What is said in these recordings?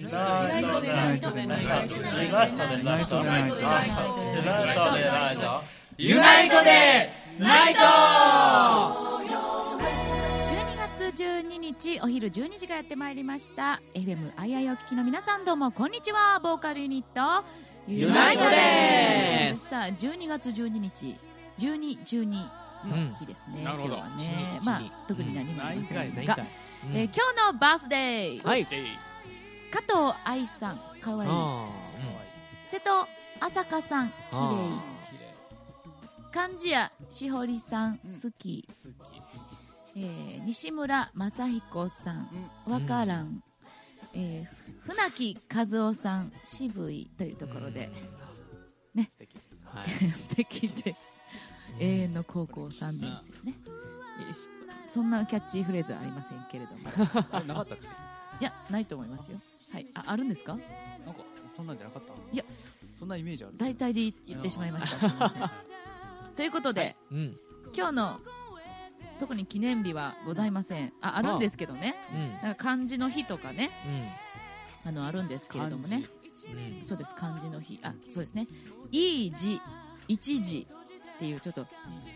ユナイトでナイトでナイトでナイトでナイトでナイトでナイトでナイトユナイトでナイト12月12日お昼12時がやってまいりました。FMII お聞きの皆さんどうもこんにちは。ボーカルユニット。ユナイトです。さあ12月12日1212の日ですね、今日はね。まあ特に何もありませんが、えー今日のバースデー、はい加藤愛さんかわい。い瀬戸朝香さんきれい漢字屋しほりさん好き、えー西村正彦さんわからん、えー船木和夫さん渋いというところで、ね。素敵で 永遠の高校3年生ね、よしそんなキャッチーフレーズはありませんけれども。なかったっけ？いやないと思いますよはい。ああるんですか？なんかそんなんじゃなかった？いや。そんなイメージある。大体で言ってしまいました。すみません。ということで、うん。今日の特に記念日はございません。ああるんですけどね。うん。なんか漢字の日とかね。あのあるんですけれどもね。うんうん。そうです。漢字の日。あそうですね。いい字一字っていうちょっと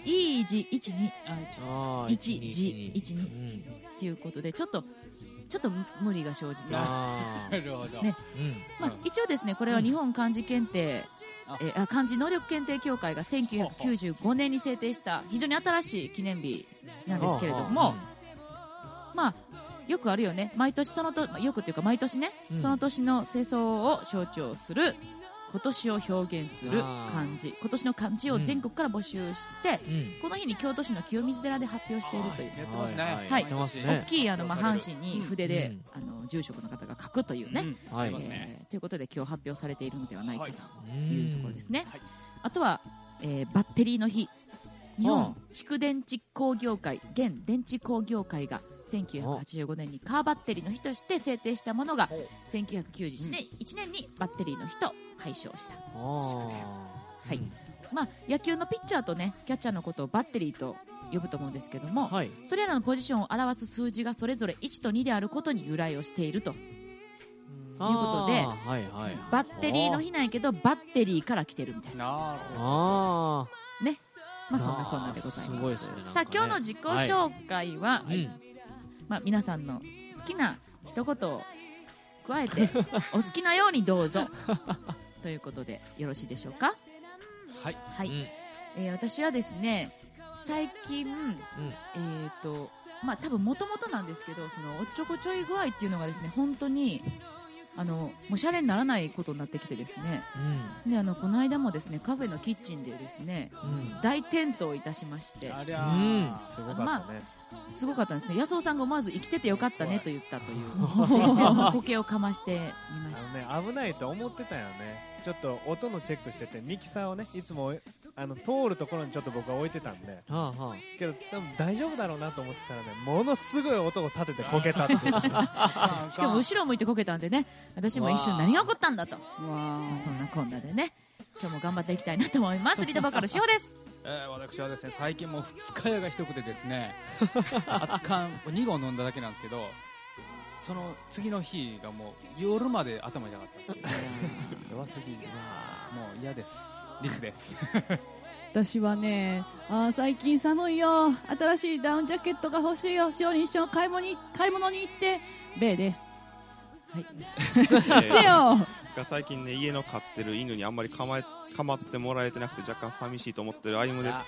いい字一二あー一字一二。うん。っていうことでちょっとちょっと無理が生じて るほど。ねうん。まあ、一応ですねこれは日本漢字検定、あ。えーあ漢字能力検定協会が1995年に制定した非常に新しい記念日なんですけれども、まあよくあるよね。毎年そのとまあよくっていうか毎年ね、うん。その年の世相を象徴する今年を表現する漢字。今年の漢字を全国から募集して、うん。この日に京都市の清水寺で発表しているという。やってますね。はい。はい。やってますね。大きいあの、まあ、半紙に筆で、うん。あの住職の方が書くというね、うん。はい。ありますね。えーということで今日発表されているのではないかとうんいうところですね、はい。あとは、えーバッテリーの日。日は本蓄電池工業会現電池工業会が1985年にカーバッテリーの日として制定したものが1991年1年にバッテリーの日と解消した、はい。まあ、野球のピッチャーとねキャッチャーのことをバッテリーと呼ぶと思うんですけども、はい。それらのポジションを表す数字がそれぞれ1と2であることに由来をしているとということではいはい。バッテリーの日なんやけどバッテリーから来てるみたいな、なるほあまあ、そんなこんなでございます。すごいですねさあ今日の自己紹介は、あうん。まあ、皆さんの好きな一言を加えて お好きなようにどうぞということでよろしいでしょうか？はい。はい、うん。えー私はですね最近えっ、とまあ多分もともとなんですけどそのおっちょこちょい具合っていうのがですね本当にあのもうシャレにならないことになってきてですね。であのこの間もですねカフェのキッチンでですねうん。うん大転倒いたしまして。ありゃうん。ーすごかったねすごかったんですね。安尾さんが思わず生きててよかったねと言ったという。伝説の苔をかましてみましあのね危ないと思ってたよね。ちょっと音のチェックしててミキサーをねいつもあの通るところにちょっと僕は置いてたんで。はあはけど多分大丈夫だろうなと思ってたらねものすごい音を立ててこけたっていう。た しかも後ろ向いてこけたんでね私も一瞬何が起こったんだと。まあそんなこんなでね今日も頑張っていきたいなと思います。リーダーバカルしほですえー私はですね最近もう二日酔いがひどくてですね 熱燗2合飲んだだけなんですけどその次の日がもう夜まで頭痛かったっていう 弱すぎるもう嫌です。リスです。私はねあー最近寒いよ。新しいダウンジャケットが欲しいよ。しおりん一緒に買い物に買い物に行ってレイです。でよ。が最近ね家の飼ってる犬にあんまりかまえかまってもらえてなくて若干寂しいと思ってる歩夢です。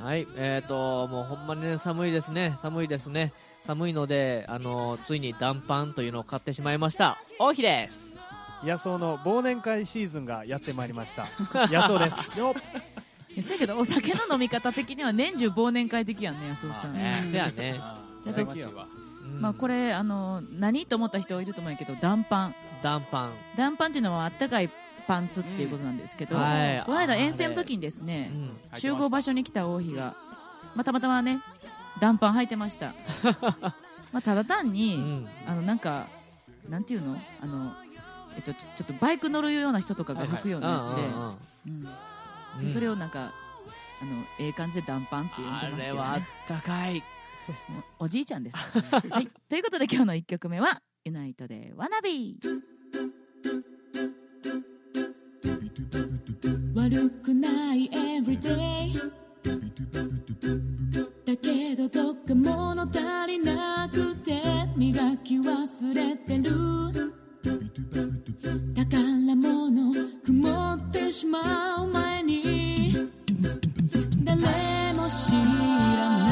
はい。えっともうほんまにね寒いですね。寒いですね。寒いのであのついに暖パンというのを買ってしまいました。王妃です。野草の忘年会シーズンがやってまいりました。野草です。よっ。せやけどお酒の飲み方的には年中忘年会的やんね安尾さん、ねせやね。素敵よ。羨ましいわ。うんまあこれあの何と思った人いると思うんやけど暖パン。暖パン。暖パンっていうのはあったかいパンツっていうことなんですけど、うん。はい。この間遠征の時にですねうん。集合場所に来た王妃が、まあ、たまたまね暖パン履いてました。まあただ単に、うん。あのなんかなんていうの？あのえっとちょっとバイク乗るような人とかが履くようなやつで、それをなんかあのええ感じで暖パンって呼んでますけど、あれはあっね、たかい。おじいちゃんです、はい、ということで今日の1曲目はユナイトで「ワナビ悪くない everyday だけどどっか物足りなくて磨き忘れてる。宝物曇ってしまう前に誰も知らない。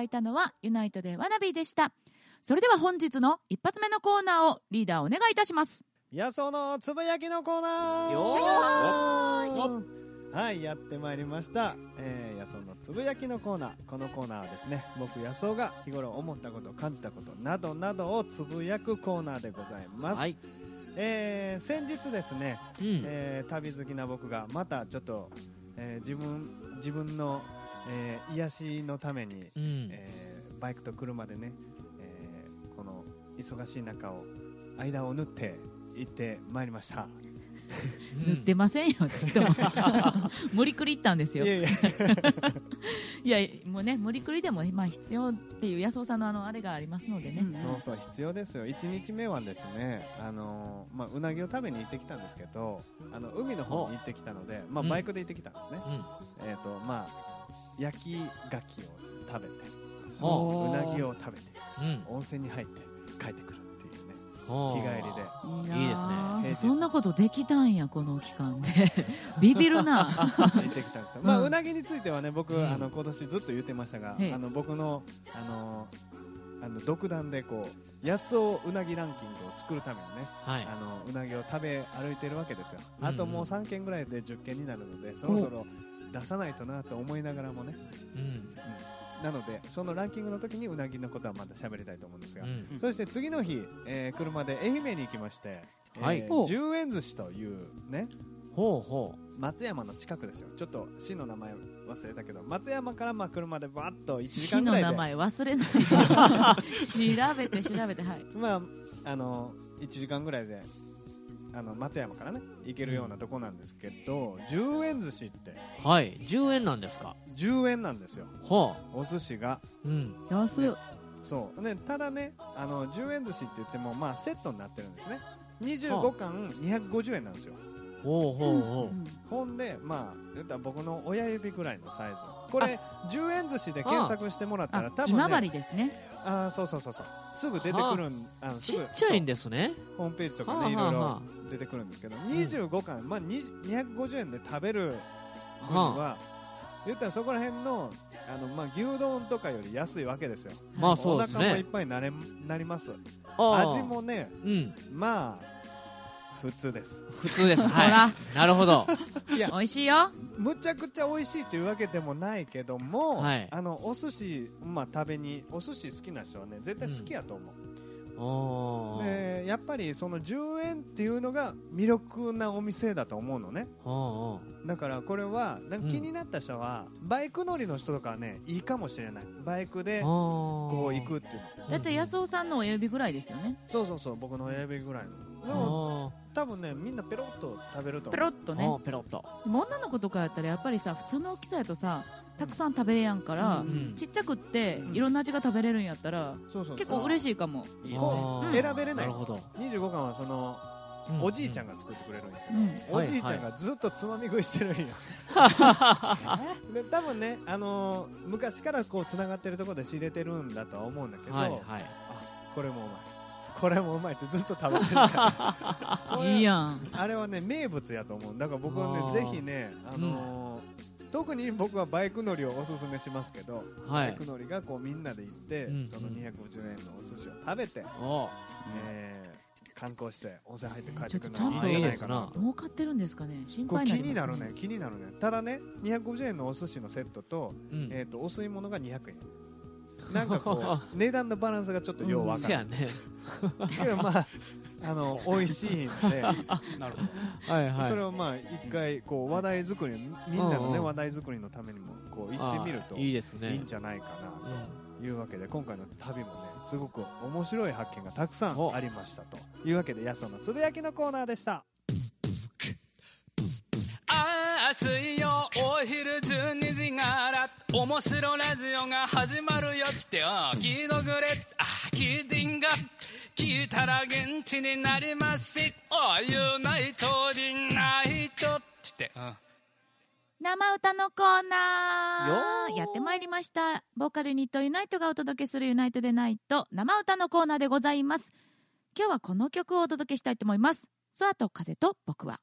だいたのはユナイトでワナビーでした。それでは本日の一発目のコーナーをリーダーお願いいたします。野草のつぶやきのコーナー。よはいやってまいりました、えー、野草のつぶやきのコーナー。このコーナーはですね僕野草が日頃思ったこと感じたことなどなどをつぶやくコーナーでございます、はい。えー先日ですね、うん。えー旅好きな僕がまたちょっと、えー自分自分の、えー癒しのために、うん。えーバイクと車でね、えーこの忙しい中を間を縫って行ってまいりました。塗ってませんよちっとも。無理くり行ったんですよ。いや いやいやもうね無理くりでもまあ必要っていう安尾さんのあのあれがありますのでね、うん。そうそう必要ですよ。1日目はですねあのーまあ、うなぎを食べに行ってきたんですけどあの海の方に行ってきたので、まあ、うん。バイクで行ってきたんですね、うん。えっ、とまあ焼き牡蠣を食べてほうなぎを食べてううん。温泉に入って帰ってくるっていうね日帰りで。いいですね。そんなことできたんやこの期間で。ビビるな。行ってきたんですよ、まあ、うなぎについてはね僕、うん。あの今年ずっと言ってましたが、ええ。あの僕のあのあの独断でこう安尾うなぎランキングを作るためにねはい。あのうなぎを食べ歩いてるわけですよ、うん。あともう3軒ぐらいで10軒になるのでそろそろ出さないとなと思いながらもね、うん。うんなのでそのランキングの時にうなぎのことはまた喋りたいと思うんですが、うん。そして次の日、えー車で愛媛に行きまして、はい。えー十円寿司というねほうほ松山の近くですよ。ちょっと市の名前忘れたけど松山からまあ車でバッと1時市間ぐらいで。の名前忘れないで。調べて調べてはい。まああの1時間ぐらいであの松山からね行けるようなとこなんですけど、10円寿司って。うはい。10円なんですか？10円なんですよ。ほお寿司が。ううん。安いそう。ねただねあの10円寿司って言ってもまあセットになってるんですね。25貫250円なんですよほうほうほほんでまあ言ったら僕の親指ぐらいのサイズ。これ10円寿司で検索してもらったあら多分、ね、今治ですね。あーそうそうそうそう。すぐ出てくるんあ。のうすぐちっちゃいんですね。ホームページとかはあねいろいろは出てくるんですけど25貫、まあ、20 250円で食べる分には、言ったらそこら辺のあの、まあ、牛丼とかより安いわけですよ。まあそうですお腹もいっねぱいになれなります。味もねうん。まあ普通です。普通です。ほら。はいなるほど。いや。美味しいよ。むちゃくちゃ美味しいっていうわけでもないけども、はい。あのお寿司、まあ、食べにお寿司好きな人はね絶対好きやと思う、おー。でやっぱりその10円っていうのが魅力なお店だと思うのね。おーだからこれはなんか気になった人は、バイク乗りの人とかはねいいかもしれない。バイクでここう行くっていうの。だって安尾さんの親指ぐらいですよね。そうそうそう僕の親指ぐらいのでも多分ねみんなペロッと食べるとペロッとね。ペロッと。でも女の子とかやったらやっぱりさ普通の大きさやとさたくさん食べれやんから、うん。ちっちゃくってうん。いろんな味が食べれるんやったら、そうそう。結構嬉しいかも。いいあー選べれなないるほど。25巻はその、うん。おじいちゃんが作ってくれるんやけど、うん。おじいちゃんがずっとつまみ食いしてるんや、で多分ね、あのー昔からこうつながってるところで仕入れてるんだとは思うんだけど、はいはい。これもうまいこれもうまいってずっと食べてるいいやん。あれはね名物やと思う。だから僕はねぜひね、あのー特に僕はバイク乗りをおすすめしますけど、はい。バイク乗りがこうみんなで行って、うんその250円のお寿司を食べて、えー観光して温泉入って帰ってくるのがいいんじゃないかな儲かってるんですかね。心配気になるね気になるね。ただね250円のお寿司のセットと,、うん。えー、とお吸い物が200円なんかこう 値段のバランスがちょっとよう分かる、せやね。けどまああの美味しいんで。なるほど。はいはい。それをまあ一回こう話題作りみんなのねうん。うん話題作りのためにもこう行ってみるといいですね。いいんじゃないかなと。いうわけで今回の旅もねすごく面白い発見がたくさんお。ありましたと。いうわけでやそのつぶやきのコーナーでした水曜お昼12時から面白ラジオが始まるよっつってよ聞いとくれあ聞いてんが聞いたら現地になります。おユナイトリナイトっつって、うん。生歌のコーナー。ーやってまいりました。ボーカルユニットユナイトがお届けするユナイトでナイト生歌のコーナーでございます。今日はこの曲をお届けしたいと思います。空と風と僕は。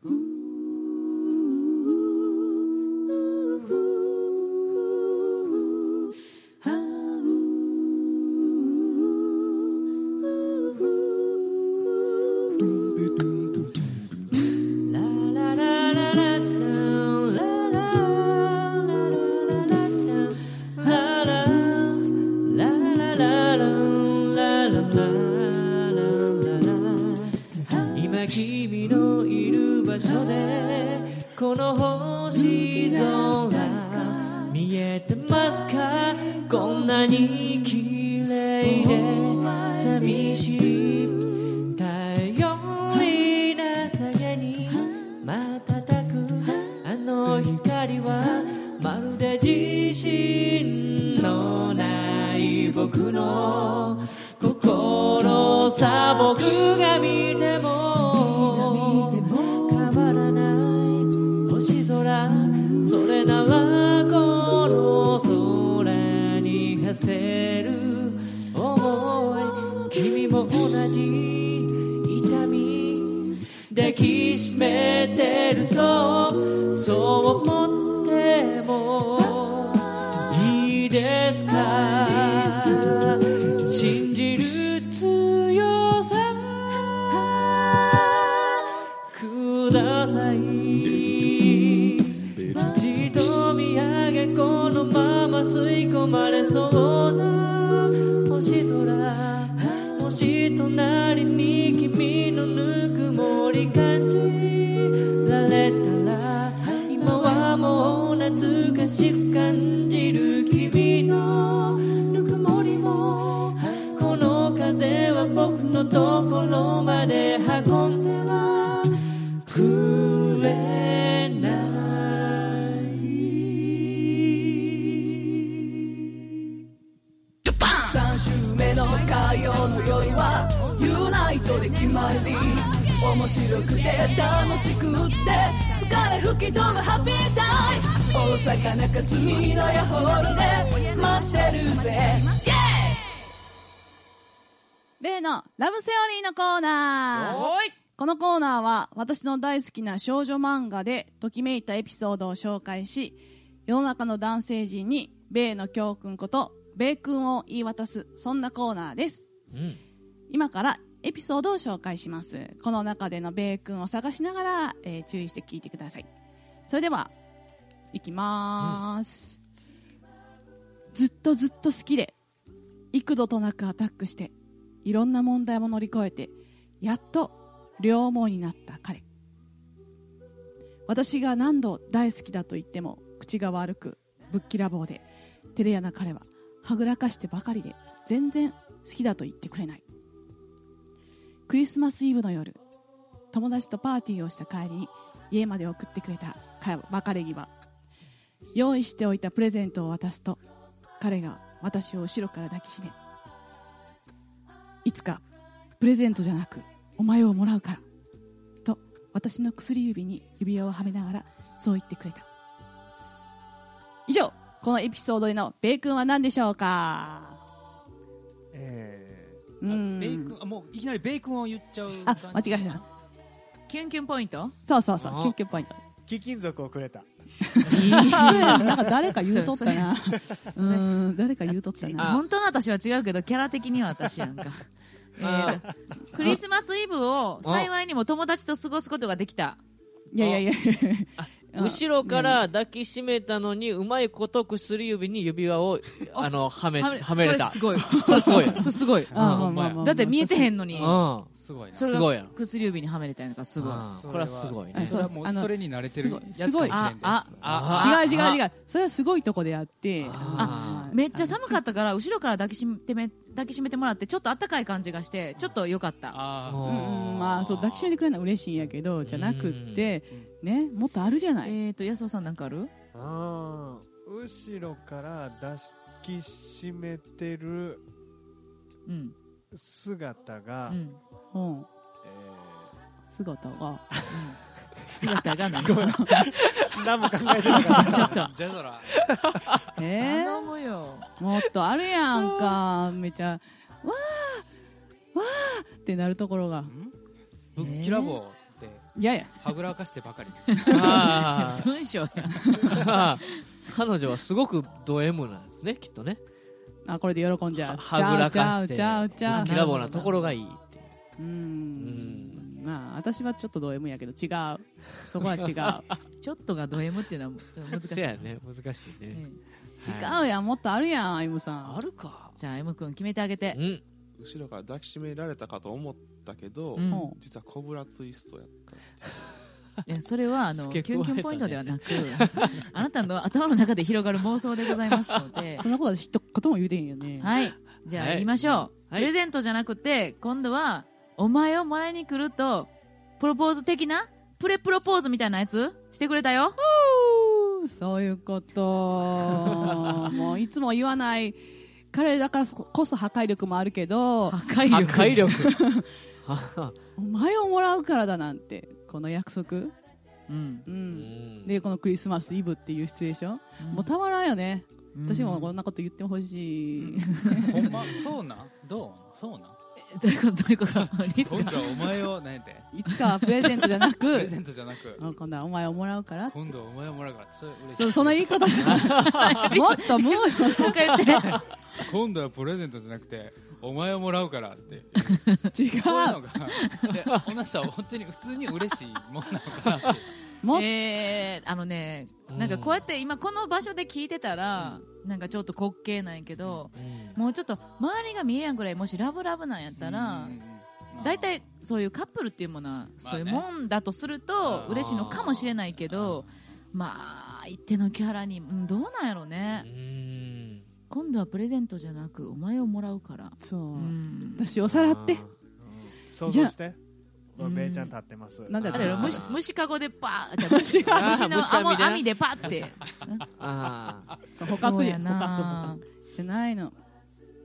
今ください。じっと見上げこのまま吸い込まれそうな星空。星隣に君のぬくもり感じ白くて楽しくって疲れ吹き飛ぶハッピータイム。大阪中津美のヤホールで待ってるぜ。イエ例のラブセオリーのコーナー。このコーナーは私の大好きな少女漫画でときめいたエピソードを紹介し世の中の男性陣に米の教訓こと米君を言い渡すそんなコーナーです。うん。今からエピソードを紹介します。この中での米君を探しながら、えー注意して聞いてください。それではいきまーす、ずっとずっと好きで幾度となくアタックしていろんな問題も乗り越えてやっと両思いになった彼。私が何度大好きだと言っても口が悪くぶっきらぼうで照れ屋な彼ははぐらかしてばかりで全然好きだと言ってくれない。クリスマスイブの夜友達とパーティーをした帰りに家まで送ってくれた別れ際用意しておいたプレゼントを渡すと彼が私を後ろから抱きしめいつかプレゼントじゃなくお前をもらうからと私の薬指に指輪をはめながらそう言ってくれた。以上このエピソードでのベイ君は何でしょうか？えうあんベイクンあもういきなりベイクンを言っちゃうあ間違えた。キュンキュンポイント？そうそうそう。あ。キュンキュンポイント。ー貴金属をくれた。なんか誰か言うとったな。うん誰か言うとったな。本当の私は違うけどキャラ的には私やんか。えーとクリスマスイブを幸いにも友達と過ごすことができた。いやいやいや後ろから抱きしめたのにうまいこと薬指に指輪をあのはめはめれた。それすごい。それすごい。それすごい。だって見えてへんのに。うん。すごいすごい薬指にはめれたんやからすごい。うん。これはすごいあね。それはもあのうそれに慣れてるすごいあああ違う違う違う。それはすごいとこであってあめっちゃ寒かったから後ろから抱きしめてめ抱きしめてもらってちょっと暖かい感じがしてちょっと良かった。あうん。うんまあそう抱きしめてくれるのは嬉しいんやけどじゃなくってねもっとあるじゃない。えっと安尾さんなんかある？あー。後ろから抱きしめてるうん。姿が、うん。うん。え姿が。姿が何？ー 何も考えてなかった。ちょっと。ジェドラ。え頼むよ。ー、もっとあるやんか。めちゃわーわーってなるところが。ぶっきらぼう。っていやいや。はぐらかしてばかり。あ文章彼女はすごくド M なんですねきっとね。あこれで喜んじゃう。はぐらかしてちゃうちゃうちゃうぶっきらぼうなところがいいっていう。んん。まあ私はちょっとド M やけど違う。そこは違う。ちょっとがド M っていうのはちょっと難しい。ね。難しいね。え。え違うやんもっとあるやん M さん。あるか。じゃあ M 君決めてあげて。うん。後ろから抱きしめられたかと思ったけど、うん。うん。実はコブラツイストやったいやそれはあの付キュンキュンポイントではなく あなたの頭の中で広がる妄想でございますので。そんなことは一言も言うてへんよね。はい。じゃあはい。言いましょう、はい。プレゼントじゃなくて今度はお前をもらいに来るとプロポーズ的なプレプロポーズみたいなやつしてくれたよ。そういうこと。もういつも言わない。彼だからこそ破壊力もあるけど。破壊破力壊力。は お前をもらうからだなんてこの約束。うん。ううん。んでこのクリスマスイブっていうシチュエーション、もうたまらんよね、私もこんなこと言ってほしい、ほんま？そうな？んどう？そうな？んどういうこと？どういうこと？今度はお前を何やて？いつかはプレゼントじゃなプレくゼントじゃなく。あ今度はお前をもらうから。今度はお前をもらうから。それ嬉しい。そその言い方じゃない。もっともうもう一回言って。今度はプレゼントじゃなくてお前をもらうからって。違こういうのうがでこの人は本当に普通に嬉しいもんなのかなって。もっえー、あのねなんかこうやって今この場所で聞いてたら、なんかちょっと滑稽なんやけど、もうちょっと周りが見えやんぐらいもしラブラブなんやったら、うん。うん。うん大体そういうカップルっていうものはそういうもんだとするとうん嬉しいのかもしれないけどまあ一定のキャラにうんどうなんやろううねん今度はプレゼントじゃなくお前をもらうから。そう、うん。私お皿って。想像して。ちゃん立ってます。なんだろあー虫虫かごでパー。じゃあ 虫虫の虫網でな網でパッて。ああそう捕獲そうやな獲じゃないの。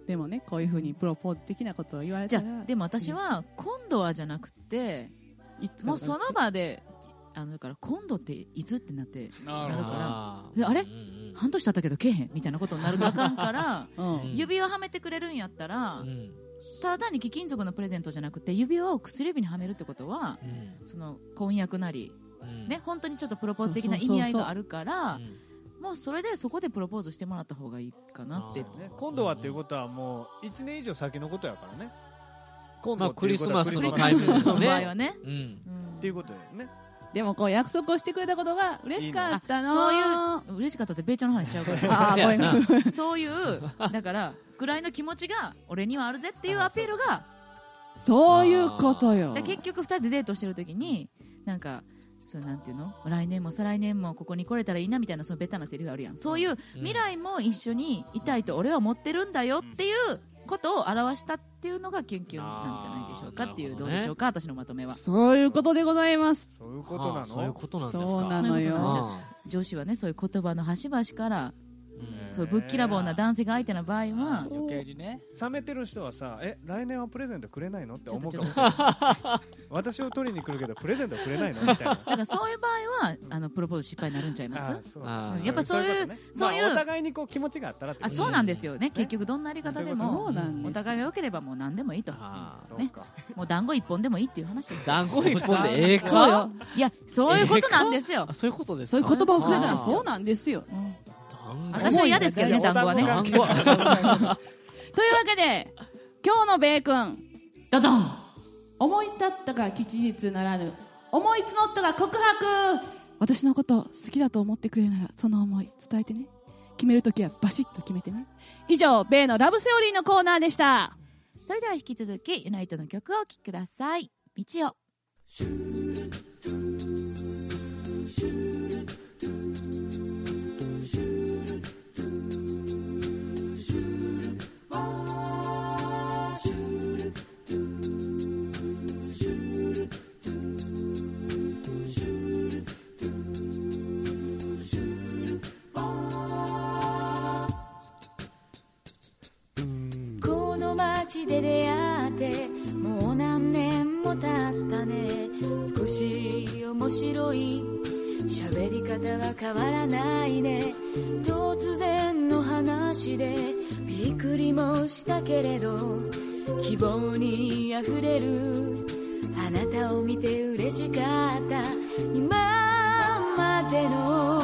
でもねこういうふうにプロポーズ的なことを言われじゃたらあでも私は今度はじゃなくていつかもうその場であのだから今度っていつってなってなるから。あれ？半年経ったけどけえへんみたいなことになるとあかんから うん。指輪はめてくれるんやったら、うん。ただ単に貴金属のプレゼントじゃなくて指輪を薬指にはめるってことはうん。その婚約なり、うん。ね、本当にちょっとプロポーズ的な意味合いがあるからうん。もうそれでそこでプロポーズしてもらった方がいいかなって。ね、今度はっていうことはもう1年以上先のことやからね。今まあ度っていうことはクリスマスのタイミングのですね 場合はね、っていうことだよね。でもこう約束をしてくれたことが嬉しかったの。そういう嬉しかったって米朝の話しちゃうから。そういうだからぐらいの気持ちが俺にはあるぜっていうアピールがそういうことよ。で結局2人でデートしてる時になんかそれなんていうの？来年も再来年もここに来れたらいいなみたいなそのベタなセリフあるやん。そういう未来も一緒にいたいと俺は思ってるんだよっていうことを表したっていうのがキュンキュンなんじゃないでしょうかっていうどねどうでしょうか私のまとめはそういうことでございます。そういうことなあそういうのことなんですか。そうなのよ。あ女子はねそういう言葉の端々からーそうぶっきらぼうな男性が相手の場合は余計にね。冷めてる人はさえ来年はプレゼントくれないの？って思うかもしれない。私を取りに来るけどプレゼントくれないの？みたいな。だからそういう場合はあのプロポーズ失敗になるんちゃいます？あそう。あー。やっぱそういうそういうまあお互いにこう気持ちがあったらあそうなんですよね。結局どんなやり方でそもお互いが良ければもう何でもいいと。ね。もう団子一本でもいいっていう話ですよ。団子一本でええか？そうよ。いやそういうことなんですよ。あそういうことですか？そういう言葉をくれたらそうなんですよ私は嫌ですけどね団子はね。お団子がというわけで今日のベイ君。ドドン。思い立ったが吉日ならぬ。思い募ったが告白。私のこと好きだと思ってくれるならその思い伝えてね。決めるときはバシッと決めてね。以上ベイのラブセオリーのコーナーでした。それでは引き続きユナイトの曲をお聴きください。道を。こで出会ってもう何年も経ったね。少し面白い。喋り方は変わらないね。突然の話でびっくりもしたけれど希望にあふれる。あなたを見て嬉しかった。今までの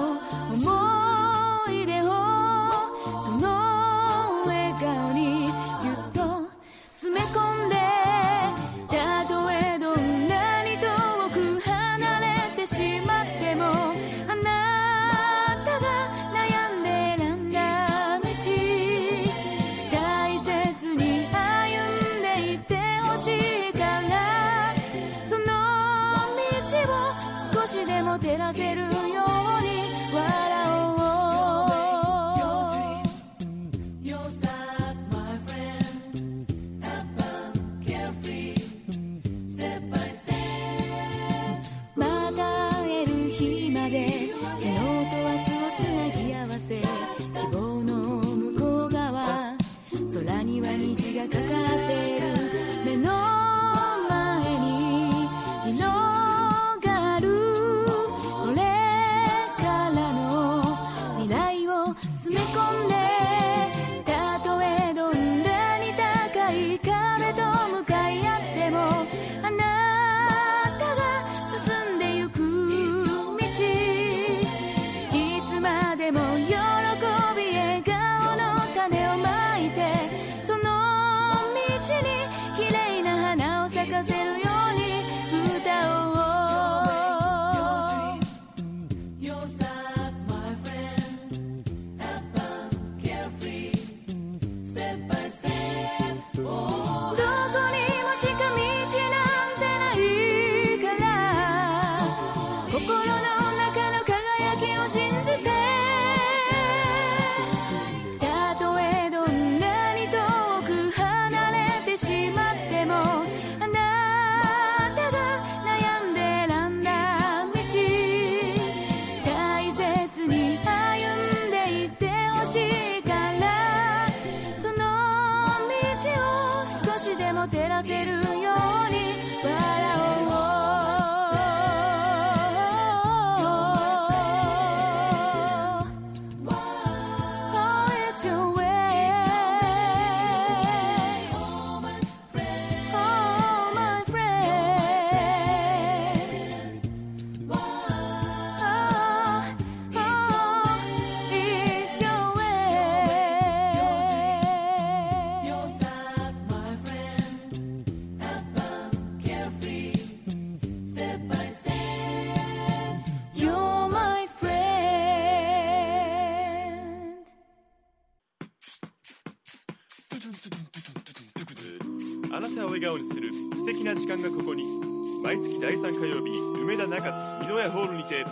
笑顔にする素敵な時間がここに。毎月第3火曜日梅田中津美濃屋ホールにて。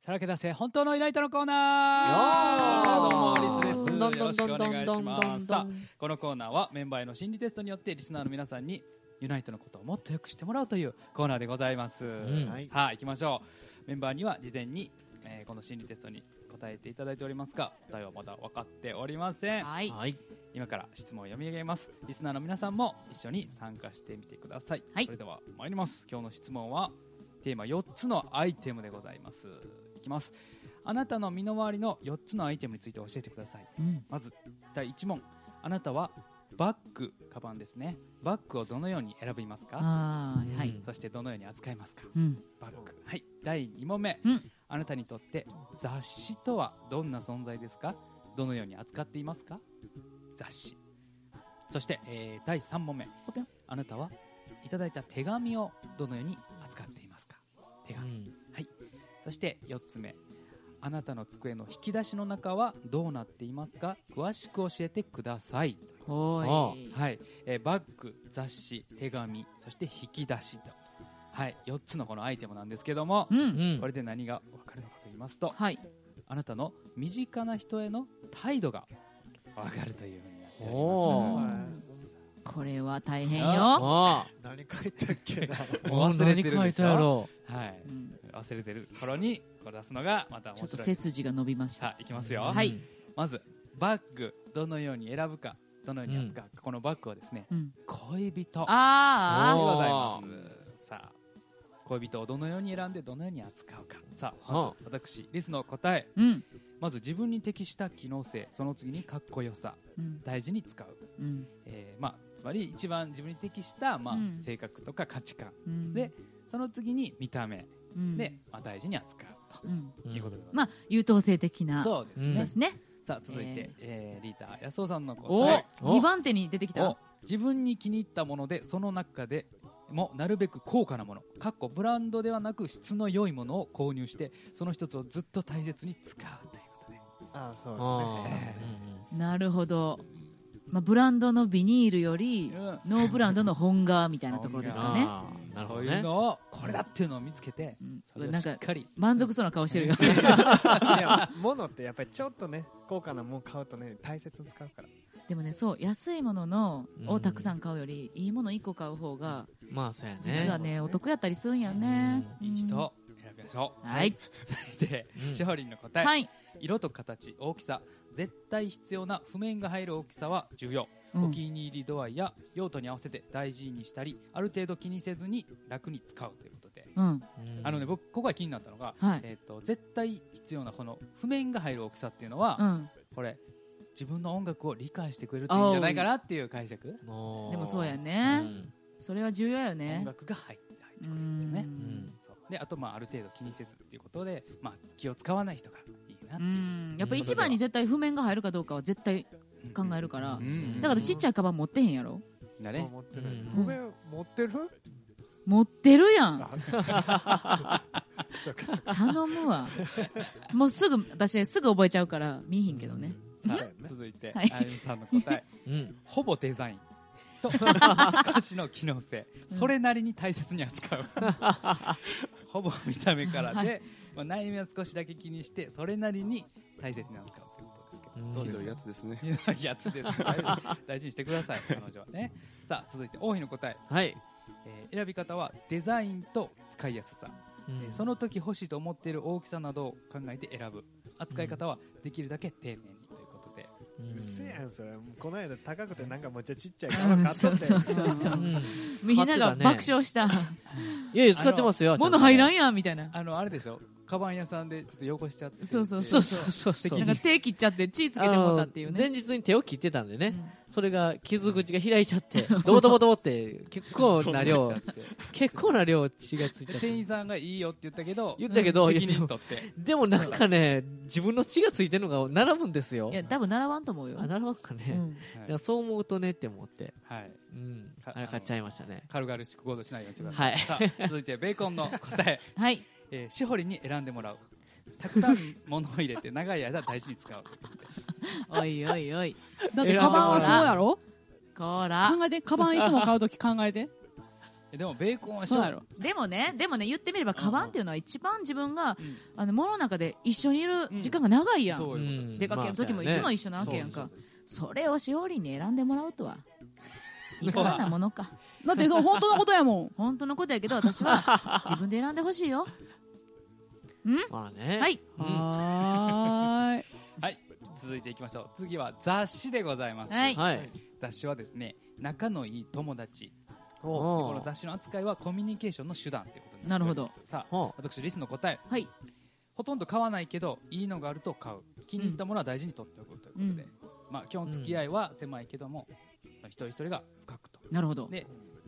さらけ出せ本当のユナイトのコーナー。どうもリスです。よろしくお願いします。さあこのコーナーはメンバーへの心理テストによってリスナーの皆さんにユナイトのことをもっとよく知ってもらおうというコーナーでございます、ん。はいさあ行きましょう。メンバーには事前に、えーこの心理テストに答えていただいておりますが答えはまだ分かっておりません。はい。はい。今から質問を読み上げます。リスナーの皆さんも一緒に参加してみてください、はい。それでは参ります。今日の質問はテーマ4つのアイテムでございます。いきます。あなたの身の回りの4つのアイテムについて教えてください。うん。まず第1問。あなたはバッグカバンですね。バッグをどのように選びますか？はい。そしてどのように扱いますか？うん。バッグ。はい。第2問目、うんあなたにとって雑誌とはどんな存在ですか？どのように扱っていますか？雑誌。そして、えー第3問目。あなたはいただいた手紙をどのように扱っていますか？手紙、はい。そして4つ目。あなたの机の引き出しの中はどうなっていますか？詳しく教えてください。はい、えーバッグ、雑誌、手紙、そして引き出しと、はい、4つのこのアイテムなんですけども、うん。うん。これで何が分かるのかと言いますと、はい。あなたの身近な人への態度が分かるというふうになっておりおまー。これは大変よ。あ何書いてっけな忘れてるでしょ？何書いたやろす。はい、うん忘れてる頃にこれ出すのがまたちょっと面白い。背筋が伸びました。さあ、いきますよ。はい。まず、バッグ、どのように選ぶか、どのように扱うか、このバッグはですね、うん。恋人。あでおーございます。さあ、恋人をどのように選んでどのように扱うか。さあ、まず私、リスの答え。あうんまず自分に適した機能性、その次にかっこよさ、うん大事に使う。うんえーまあ、つまり一番自分に適した、まあうん性格とか価値観。うんで、その次に見た目うんで、まあ、大事に扱ううんということでございまあ優等生的な。そうですね。そうですねさあ、続いて、えーリーダー、安尾さんの答おえ。お二番手に出てきたを自分に気に入ったものでその中でもなるべく高価なものかっこブランドではなく質の良いものを購入してその一つをずっと大切に使うということで。ああそうあですね。そうですね。ーなるほど。まあブランドのビニールよりうん。ノーブランドの本革みたいなところですかね。なるほこういうどね。のをこれだっていうのを見つけてうん。なんかしっかり。満足そうな顔してるよ。いや 物ってやっぱりちょっとね高価なもん買うとね大切に使うから。でもねそう安いもののうん。をたくさん買うよりいいもの1個買う方がまあ、そうやね。実はねお得やったりするんやね。いい人を選びましょう。はい。続い。てうん。しほりんの答え、はい。色と形大きさ。絶対必要な譜面が入る大きさは重要、うん。お気に入り度合いや用途に合わせて大事にしたりある程度気にせずに楽に使うということで。うん。うんあのね、僕ここが気になったのが、はい。えー、と絶対必要なこの譜面が入る大きさっていうのは、うん。これ自分の音楽を理解してくれるっていうんじゃないかなっていう解釈、でもそうやうねんそれは重要や音ね楽が入って入ってうくるんですね、ん。うん。そう。であと、まあ、ある程度気にせずっていうことで、まあ、気を使わない人がいいなっうていう。ん。やっぱ一番に絶対譜面が入るかどうかは絶対考えるから。うん。だからちっちゃいカバン持ってへんやろ。だね。持ってるうん。譜面持ってる？持ってるやん。頼むわ。もうすぐ私すぐ覚えちゃうから見えへんけどね。さあそうやね続いて、はい。あゆみさんの答え。うん。ほぼデザインと少しの機能性、うん。それなりに大切に扱う。ほぼ見た目からで、はい。まあ、内面は少しだけ気にしてそれなりに大切に扱うということですけど、うん。どうですか？ひどいやつですね。やつです。大事にしてください彼女はね。さあ続いて王妃の答え。はい。えー選び方はデザインと使いやすさ、うん。えーその時欲しいと思っている大きさなどを考えて選ぶ。扱い方はできるだけ丁寧にうっせやんそれ。この間高くてなんかめっちゃちっちゃいうん。カバン買っとってそうそうそうそう。うん。みんなが爆笑した。いやいや、使ってますよ。物入らんややんみたいな。あのあれでしょカバン屋さんでちょっと汚しちゃってそうそうそう。そうそうそう。なんか手切っちゃって血つけてもらったっていうね。前日に手を切ってたんでね、うん。それが傷口が開いちゃって、ドボドボドボって 結構な量、結構な量血がついちゃって。店員さんがいいよって言ったけど言ったけど、責任取って。でもなんかね、自分の血がついてるのが並ぶんですよ。い。や多分習わんと思うよ。あ、並ばんかね。うん。い。やそう思うとねって思って、はい。うん、かあれ買っちゃいましたね。軽々しく行動しないようにしてください、はい。続いてベーコンの答え。はいえー、しほりに選んでもらう。たくさん物を入れて長い間大事に使う。おいおいおい。だってカバンはそうやろ？こら。考えて。カバンいつも買うとき考えて。えでもベーコンはそうやろ。でもねでもね言ってみればカバンっていうのは一番自分が、あの物の中で一緒にいる時間が長いやん、そういうこと。です出かける時もいつも一緒なわけやんか、それをしおりに選んでもらうとは いかがなものか。だってそう本当のことやもん。本当のことやけど私は自分で選んでほしいよ。んまあね。はい。はーい。はい。続いていきましょう。次は雑誌でございます、はい。はい。雑誌はですね仲のいい友達。お。この雑誌の扱いはコミュニケーションの手段ということになるほど。さあほ私リスの答え。はい。ほとんど買わないけどいいのがあると買う。気に入ったものは大事に取っておくということで、うん。まあ基本付き合いは狭いけども、一人一人が深くと。なるほど。で、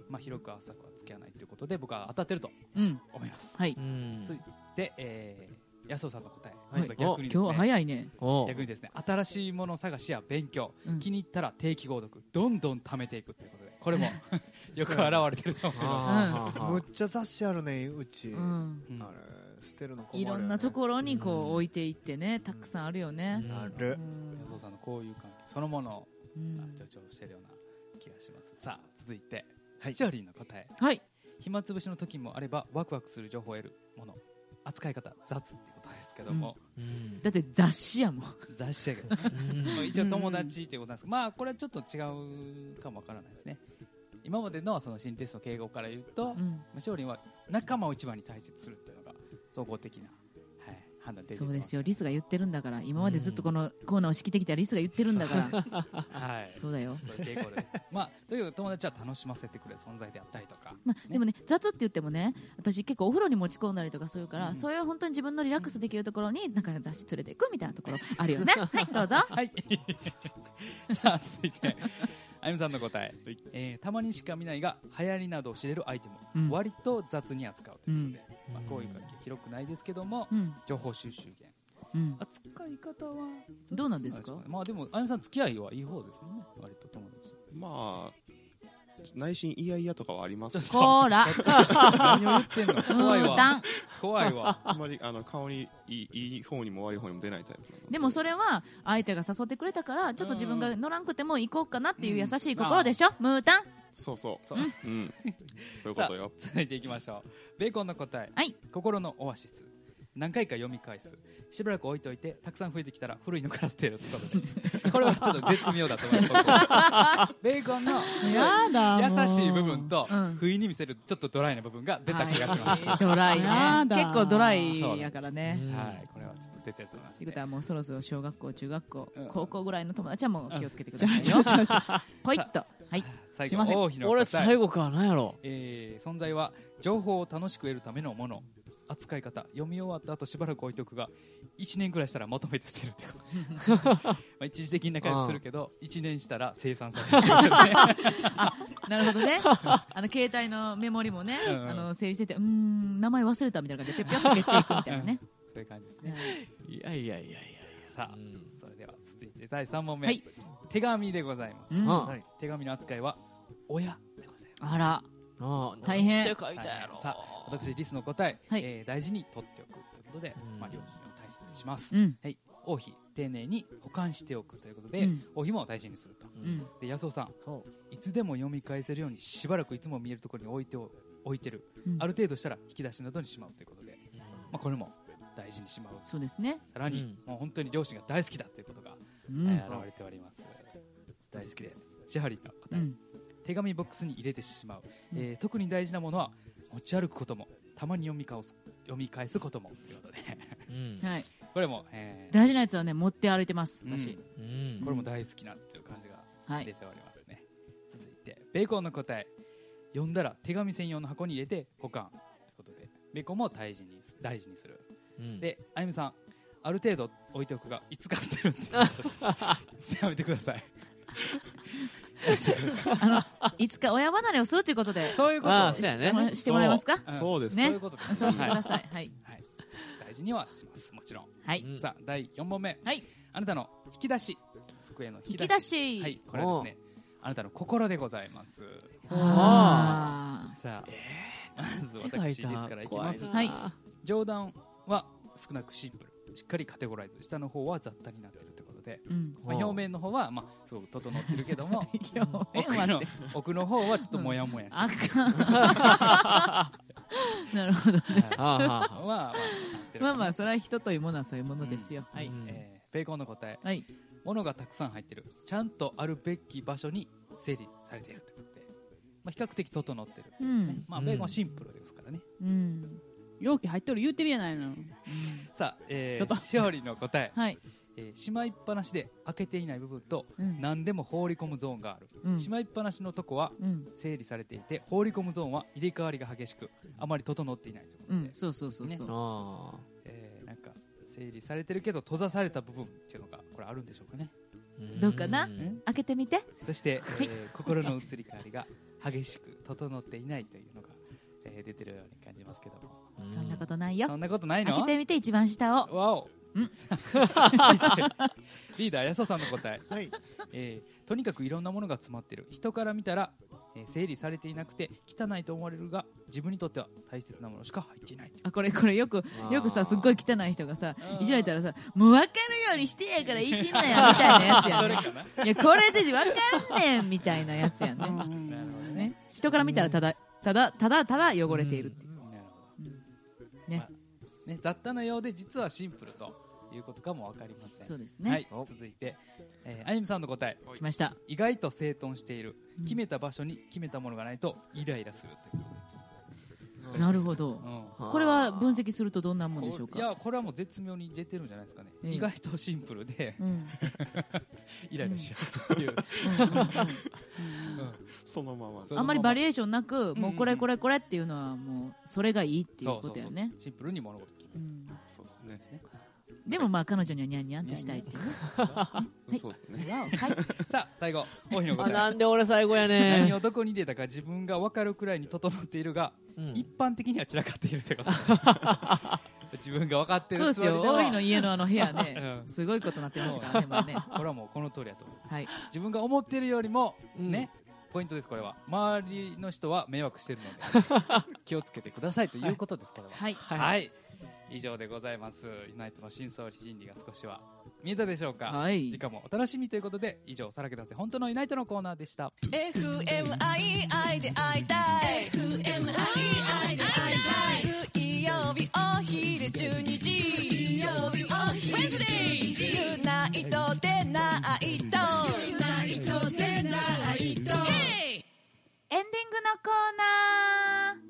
まあ、広く浅くは付き合わないということで僕は当たってるとうん。思います。はい、うん。ついで、えー、安尾さんの答え、はい。逆にですね。今日は早いね。お。逆にですね新しいもの探しや勉強、うん気に入ったら定期購読どんどん貯めていくということでこれも よく現れてると思いまあむっちゃ雑誌あるねうち、うん。あれ捨てるの困るいろんなところにこう置いていってねたくさんあるよね、ある。うん。安尾さんのこういう関係そのものをうん。助長してるような気がします。さあ続いて、はい。シオリンの答え。はい。暇つぶしの時もあればワクワクする情報を得るもの扱い方雑っていうことですけども、うん。だって雑誌やもん。雑誌やけど。まあ一応友達っていうことなんです。けど、まあこれはちょっと違うかもわからないですね。今までのその新テスト敬語から言うと、うん。まあ勝利は仲間を一番に大切にするっていうのが総合的な、はい、判断でそうですよ。リスが言ってるんだから。今までずっとこのコーナーを仕切ってきたリスが言ってるんだから。はい。そうだよ。そういう傾向でまあという友達は楽しませてくれる存在であったりとか。まあ、でもね雑って言ってもね私結構お風呂に持ち込んだりとかするから、うん。そういう本当に自分のリラックスできるところになんか雑誌連れていくみたいなところあるよね。はいどうぞ。はい。さあ続いてあゆみさんの答え、えーたまにしか見ないが流行りなどを知れるアイテム、うん。割と雑に扱うということで、まあ、こういう関係広くないですけども、うん。情報収集源。うん。扱い方はどうなんですか？まあでもあゆみさん付き合いはいい方ですもんね。割と友達まあ内心いやいやとかはありますけどこーら。何を言ってんの？怖いうわ怖いわ。あんまりあの顔にいいいい方にも悪い方にも出ないタイプで。もそれは相手が誘ってくれたからちょっと自分が乗らんくても行こうかなっていう優しい心でしょ、ムータン。そうそう。そう。うん。そういうことよ。続いていきましょう。ベーコンの答え、はい。心のオアシス何回か読み返す。しばらく置いといてたくさん増えてきたら古いのから捨てるということで。これはちょっと絶妙だと思いますベーコンの優しい部分とうん。不意に見せるちょっとドライな部分が出た気がします、はいドライね。結構ドライやからね。うんはい、これはちょっと出てると思います、ということはもうそろそろ小学校中学校、うん。高校ぐらいの友達はもう気をつけてくださいよ。ポイッと。はい。最すいません。後王妃の俺答え最後か何やろ。えー存在は情報を楽しく得るためのもの扱い方読み終わった後しばらく置いておくが1年くらいしたらまとめて捨てるってこと。まあ一時的に仲良くするけど1年したら生産される。なるほどね。あの携帯のメモリもね、うんうん。あの整理しててうーん名前忘れたみたいな感じでペッペッと消していくみたいなねそういう感じですねいやいやいやいやさあ、うんそれでは続いて第3問目、はい手紙でございます、うんあはい手紙の扱いは親でございますあらあ大変なんて書いたやろさあ私リスの答え、はい。えー大事に取っておくということで、うん。まあ、両親を大切にします、うん。はい、王妃丁寧に保管しておくということで、うん。王妃も大事にすると。うん。で安尾さんそいつでも読み返せるようにしばらくいつも見えるところに置いてお置いてる、うん。ある程度したら引き出しなどにしまうということで、まあ、これも大事にしまうそうですね。さらに、うん。もう本当に両親が大好きだということが、うん、えー現れております。大好きです。シハリの答え、うん。手紙ボックスに入れてしまう、えー特に大事なものは持ち歩くこともたまに読み返す読み返すこともということで。うん。はい。これも、えー大事なやつはね持って歩いてますうん私、うん。これも大好きなっていう感じがはい出ておりますね、続いてベーコンの答え。読んだら手紙専用の箱に入れて保管。ということでベーコンも大事に大事にする。うん。であゆみさんある程度置いておくがいつか捨てるって やめてくださいいつか親離れをするということで。そういうこと。ああですそうやね。してもらえますか？うん。そうです。ね。そういうことです。そうしてくださはい。はい。はい。大事にはします。もちろん。はい、うん。さあ第4問目。はい。あなたの引き出し。机の引引きき出し。出し、はい。これはですねあなたの心でございます。あさあ、まず手書いた私です。からいきますはい。冗談は少なくシンプル。しっかりカテゴライズ。下の方は雑多になってるってことで、うん。まあ、表面の方は、まあ、すごく整ってるけども 表面奥の奥の方はちょっとモヤモヤしてあかん。なるほど。ねまあまあまあまあまあそれは人というものはそういうものですよ、はい、えー、ベーコンの答え、はい、物がたくさん入ってる。ちゃんとあるべき場所に整理されているってことで、まあ、比較的整ってる。ね、うん。まあ、ベーコンはシンプルですからね、うん。容器入っとる言うてるやないの。さあ、えー、ちょっと。勝利の答え、はいえーしまいっぱなしで開けていない部分と、うん。何でも放り込むゾーンがある、うん。しまいっぱなしのとこはうん。整理されていて放り込むゾーンは入れ替わりが激しくあまり整っていないということで、うん。そうそうそうそう、ね。えーなんか整理されてるけど閉ざされた部分っていうのがこれあるんでしょうかね。どうかな？うん。開けてみて。そして、えー心の移り変わりが激しく整っていないというのが、えー出てるように感じますけども。そんなことないよ。そんなことないの？開けてみて一番下を。わお。うん リーダー安尾さんの答え、はい。えーとにかくいろんなものが詰まってる。人から見たら、えー整理されていなくて汚いと思われるが自分にとっては大切なものしか入っていない。あこれこれよくよくさすっごい汚い人がさいじられたらさもう分かるようにしてやからいじんなよみたいなやつやそねれかな。いやこれで分かんねんみたいなやつやね。ね。人から見たらただただただただ汚れているっていう。ねね、雑多なようで実はシンプルということかも分かりません。そうですね。はい、続いて、えーあゆみさんの答え。来ました。意外と整頓している、決めた場所に決めたものがないとイライラするなるほど、うん。これは分析するとどんなもんでしょうか？いやこれはもう絶妙に出てるんじゃないですかね、ええ。意外とシンプルで、うん。イライラしやすいっていう、そのまま。あんまりバリエーションなく、うんもうこれこれこれっていうのはもうそれがいいっていうことやね。そうそうそう。シンプルに物事そうですねでもまあ彼女にはニャンニャンってしたいっていうね。はい。そうですね。はい。さあ最後王妃の答え。あなんで俺最後やねん。何をどこに入れたか自分が分かるくらいに整っているが、一般的には散らかっているってこと。自分が分かってるそうですよ。つもりは大井の家のあの部屋ね。うん。すごいことになってましたからねまあねこれはもうこの通りだと思います、はい。自分が思ってるよりもね、ポイントですこれは。周りの人は迷惑してるので 気をつけてくださいということですこれは。はい。はい、以上でございます。ユナイトの真相心理が少しは見えたでしょうか、はい。次回もお楽しみということで以上さらけ出せ本当のユナイトのコーナーでした。FMII で会いたい。FMII で会いたい。水曜日お昼12時。水曜日お昼12時。ユナイトでないと。ユナイトでないと。エンディングのコーナー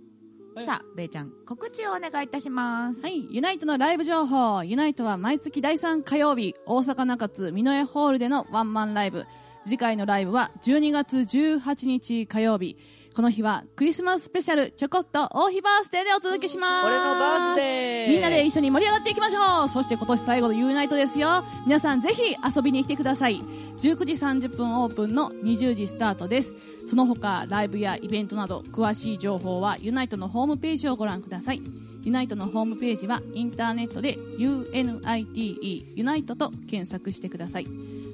さあべイちゃん告知をお願いいたします。はい。ユナイトのライブ情報。ユナイトは毎月第3火曜日大阪中津美濃江ホールでのワンマンライブ。次回のライブは12月18日火曜日この日はクリスマススペシャルちょこっと大日バースデーでお届けします。俺のバースデー。みんなで一緒に盛り上がっていきましょう。そして今年最後のユナイトですよ。皆さんぜひ遊びに来てください。19時30分オープンの20時スタートです。その他ライブやイベントなど詳しい情報はユナイトのホームページをご覧ください。ユナイトのホームページはインターネットで UNITE ユナイトと検索してください。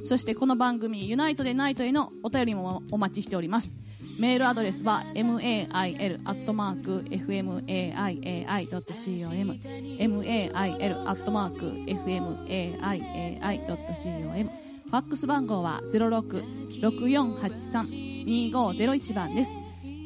そしてこの番組ユナイトでナイトへのお便りもお待ちしておりますメールアドレスは mail.fmaiai.com mail.fmaiai.com ファックス番号は0664832501番です。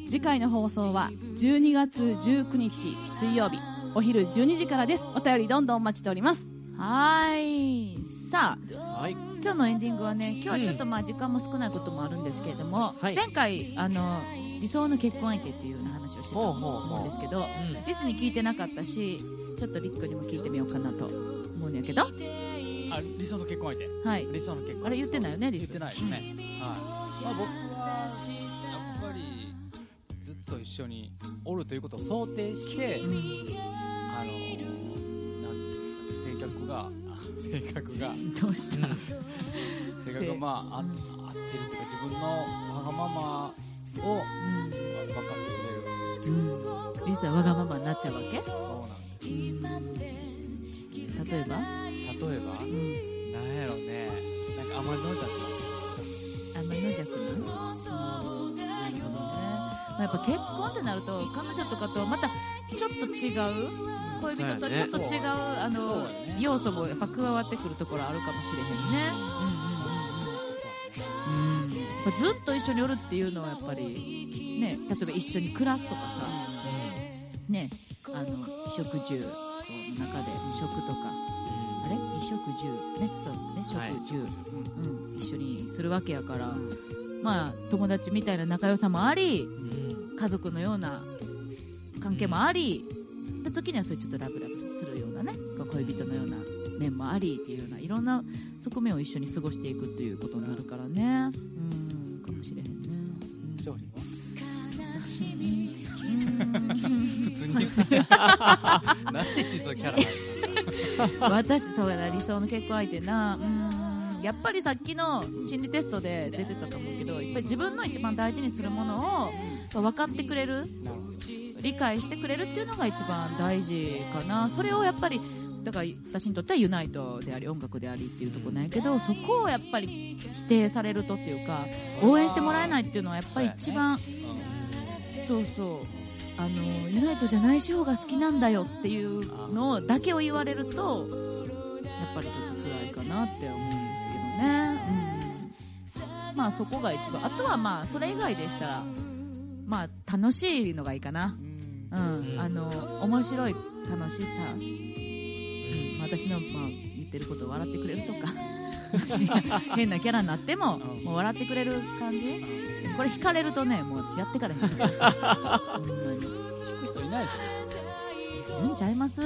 次回の放送は12月19日水曜日。お昼12時からです。お便りどんどんお待ちしております。はい。さあ、はい、今日のエンディングはね今日はちょっとまあ時間も少ないこともあるんですけれども、はい。前回あの理想の結婚相手っていうような話をしてたと思うん。ですけどリスに聞いてなかったしちょっとリックにも聞いてみようかなと思うんやけど。あ理想の結婚相手。はい。理想の結婚。あれ言ってないよねリス言ってないですね、はい。まあ、僕はやっぱりずっと一緒におるということを想定して、うか性格が性格が。どうした、性格がまああ合ってるっていうか自分のわがままを、分かってくれる。うん、リスはわがままになっちゃうわけ？そうなんです。例えば？例えば、なんやろね。なんかあまりのじゃあんまりの弱な？なるほどね、まあ、やっぱ結婚ってなると彼女とかとまたちょっと違う？恋人とはちょっと違うあの要素もやっぱ加わってくるところあるかもしれへんね。うんうんうんうんずっと一緒におるっていうのはやっぱりね例えば一緒に暮らすとかさ。ねあの衣食住の中で食とか。あれ？衣食住。ねそう。ね食はい。住、うん、一緒にするわけやから。まあ友達みたいな仲良さもあり家族のような関係もあり、で時にはそういうちょっとラブラブするようなね恋人のような面もありっていうようないろんな側面を一緒に過ごしていくっていうことになるからね。うんかもしれへんね。私そうやな理想の結婚相手な。うん。やっぱりさっきの心理テストで出てたと思うけどやっぱり自分の一番大事にするものを分かってくれる？理解してくれるっていうのが一番大事かな。それをやっぱりだから私にとってはユナイトであり音楽でありっていうところなんやけどそこをやっぱり否定されるとっていうか応援してもらえないっていうのはやっぱり一番そうそう。あのユナイトじゃない方が好きなんだよっていうのだけを言われるとやっぱりちょっと辛いかなって思うんですけどね、うん、まあそこが一番。あとはまあそれ以外でしたらまあ楽しいのがいいかな。うん、あの面白い楽しさ、うん、私の、まあ、言ってることを笑ってくれるとか。変なキャラになってももう笑ってくれる感じ。これ惹かれるとねもう私やってからへん。ほんまに。聞く人いないですよいるんちゃいます？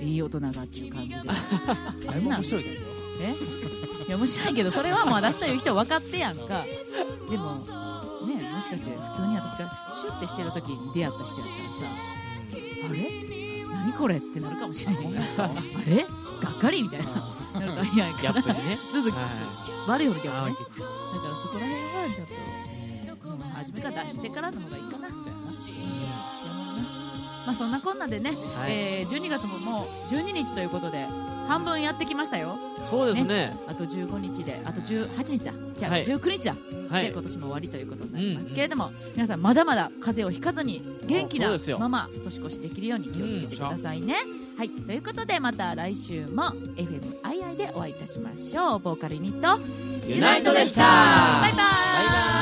いい大人がっていう感じで。だいぶ面白いですよえ？いや面白いけどそれはもう私という人分かってやんか。でもねもしかして普通に私がシュッてしてる時に出会った人やったらさあれ？何これってなるかもしれない あれ？がっかりみたいな。なるかいやギャップにね。そうそうは悪いよりギャップね。あだからそこら辺はちょっと、うん、初めから出してからの方がいいかな。まあそんなこんなでね、はい。えー12月ももう12日ということで半分やってきましたよ。そうですねあと15日で、あと18日だ。じゃあ、はい19日だ。はいで今年も終わりということになりますけれども、皆さんまだまだ風邪をひかずに元気なまま年越しできるように気をつけてくださいね。はい、ということでまた来週も FMII でお会いいたしましょう。ボーカルユニットユナイトでしたバイバイ。バイバイ